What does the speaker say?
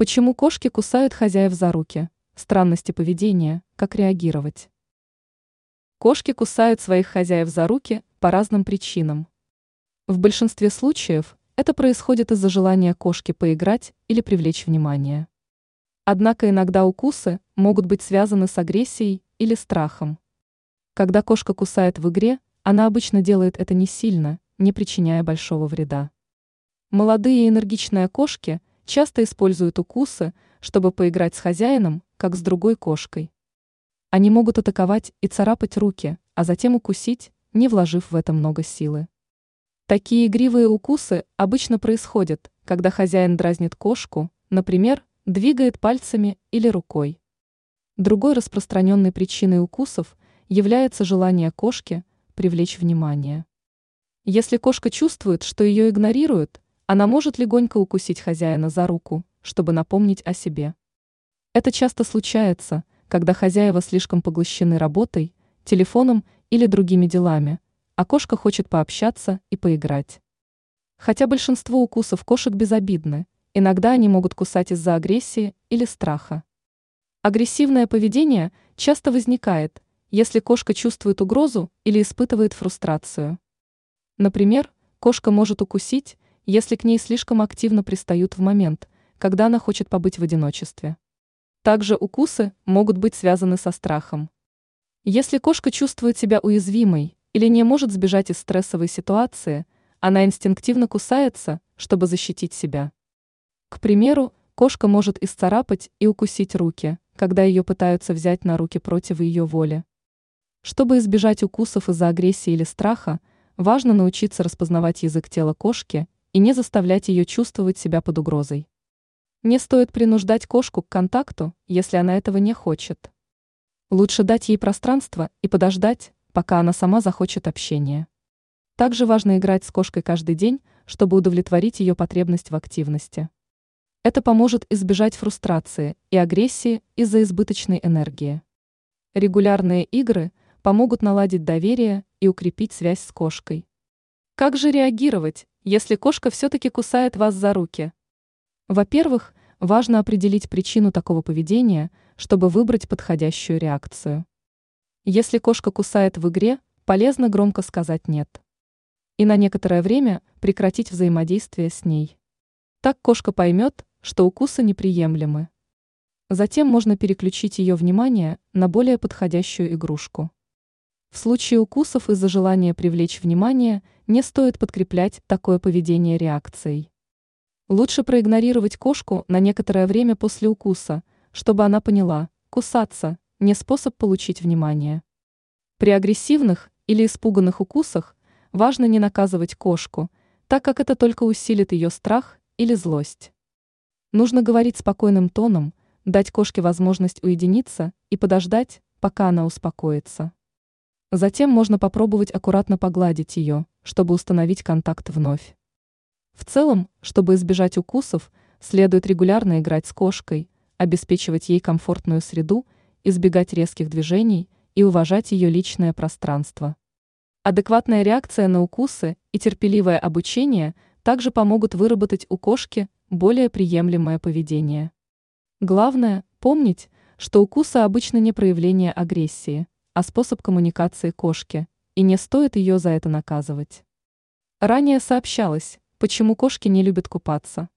Почему кошки кусают хозяев за руки? Странности поведения, как реагировать? Кошки кусают своих хозяев за руки по разным причинам. В большинстве случаев это происходит из-за желания кошки поиграть или привлечь внимание. Однако иногда укусы могут быть связаны с агрессией или страхом. Когда кошка кусает в игре, она обычно делает это не сильно, не причиняя большого вреда. Молодые и энергичные кошки часто используют укусы, чтобы поиграть с хозяином, как с другой кошкой. Они могут атаковать и царапать руки, а затем укусить, не вложив в это много силы. Такие игривые укусы обычно происходят, когда хозяин дразнит кошку, например, двигает пальцами или рукой. Другой распространенной причиной укусов является желание кошки привлечь внимание. Если кошка чувствует, что ее игнорируют, она может легонько укусить хозяина за руку, чтобы напомнить о себе. Это часто случается, когда хозяева слишком поглощены работой, телефоном или другими делами, а кошка хочет пообщаться и поиграть. Хотя большинство укусов кошек безобидны, иногда они могут кусать из-за агрессии или страха. Агрессивное поведение часто возникает, если кошка чувствует угрозу или испытывает фрустрацию. Например, кошка может укусить, если к ней слишком активно пристают в момент, когда она хочет побыть в одиночестве. Также укусы могут быть связаны со страхом. Если кошка чувствует себя уязвимой или не может сбежать из стрессовой ситуации, она инстинктивно кусается, чтобы защитить себя. К примеру, кошка может исцарапать и укусить руки, когда ее пытаются взять на руки против ее воли. Чтобы избежать укусов из-за агрессии или страха, важно научиться распознавать язык тела кошки и не заставлять ее чувствовать себя под угрозой. Не стоит принуждать кошку к контакту, если она этого не хочет. Лучше дать ей пространство и подождать, пока она сама захочет общения. Также важно играть с кошкой каждый день, чтобы удовлетворить ее потребность в активности. Это поможет избежать фрустрации и агрессии из-за избыточной энергии. Регулярные игры помогут наладить доверие и укрепить связь с кошкой. Как же реагировать, если кошка все-таки кусает вас за руки? Во-первых, важно определить причину такого поведения, чтобы выбрать подходящую реакцию. Если кошка кусает в игре, полезно громко сказать «нет». И на некоторое время прекратить взаимодействие с ней. Так кошка поймет, что укусы неприемлемы. Затем можно переключить ее внимание на более подходящую игрушку. В случае укусов из-за желания привлечь внимание не стоит подкреплять такое поведение реакцией. Лучше проигнорировать кошку на некоторое время после укуса, чтобы она поняла, кусаться – не способ получить внимание. При агрессивных или испуганных укусах важно не наказывать кошку, так как это только усилит ее страх или злость. Нужно говорить спокойным тоном, дать кошке возможность уединиться и подождать, пока она успокоится. Затем можно попробовать аккуратно погладить ее, чтобы установить контакт вновь. В целом, чтобы избежать укусов, следует регулярно играть с кошкой, обеспечивать ей комфортную среду, избегать резких движений и уважать ее личное пространство. Адекватная реакция на укусы и терпеливое обучение также помогут выработать у кошки более приемлемое поведение. Главное – помнить, что укусы обычно не проявление агрессии, а способ коммуникации кошки, и не стоит ее за это наказывать. Ранее сообщалось, почему кошки не любят купаться.